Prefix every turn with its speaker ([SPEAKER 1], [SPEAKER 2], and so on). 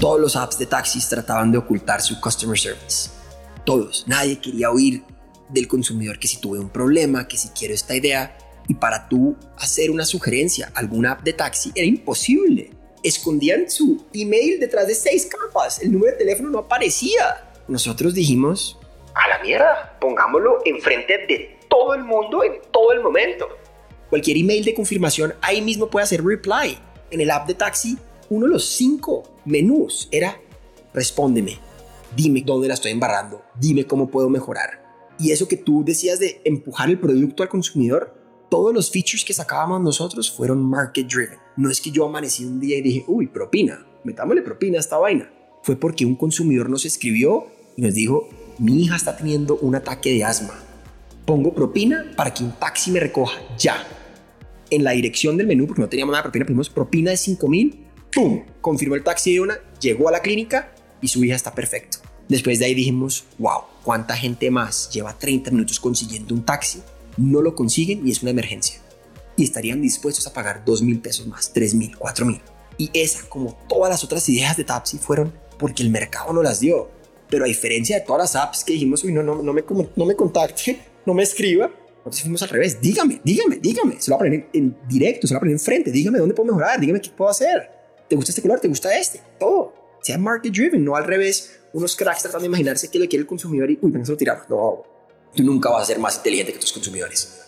[SPEAKER 1] Todos los apps de taxis trataban de ocultar su customer service. Todos. Nadie quería oír del consumidor que si tuve un problema, que si quiero esta idea. Y para tú hacer una sugerencia a alguna app de taxi era imposible. Escondían su email detrás de seis capas. El número de teléfono no aparecía. Nosotros dijimos, a la mierda, pongámoslo enfrente de todo el mundo en todo el momento. Cualquier email de confirmación ahí mismo puede hacer reply. En el app de taxi, uno de los cinco menús era respóndeme, dime dónde la estoy embarrando, dime cómo puedo mejorar. Y eso que tú decías de empujar el producto al consumidor, todos los features que sacábamos nosotros fueron market driven. No es que yo amanecí un día y dije, uy, propina, metámosle propina a esta vaina. Fue porque un consumidor nos escribió y nos dijo, mi hija está teniendo un ataque de asma. Pongo propina para que un taxi me recoja ya. En la dirección del menú, porque no teníamos nada de propina, pusimos propina de 5 mil, ¡pum! Confirmó el taxi de una, llegó a la clínica y su hija está perfecto. Después de ahí dijimos, wow, ¿cuánta gente más lleva 30 minutos consiguiendo un taxi? No lo consiguen y es una emergencia. Y estarían dispuestos a pagar 2 mil pesos más, 3 mil, 4 mil. Y esa, como todas las otras ideas de taxi, fueron porque el mercado no las dio. Pero a diferencia de todas las apps que dijimos, uy, no, no, no, me, no me contacte, no me escriba, nosotros fuimos al revés. Dígame, dígame, dígame. Se lo va a poner en, directo, se lo va a poner enfrente. Dígame dónde puedo mejorar, dígame qué puedo hacer. ¿Te gusta este color? ¿Te gusta este? Todo. Sea market driven, no al revés. Unos cracks tratando de imaginarse qué le quiere el consumidor y, uy, nosotros lo tiramos. No, tú nunca vas a ser más inteligente que tus consumidores.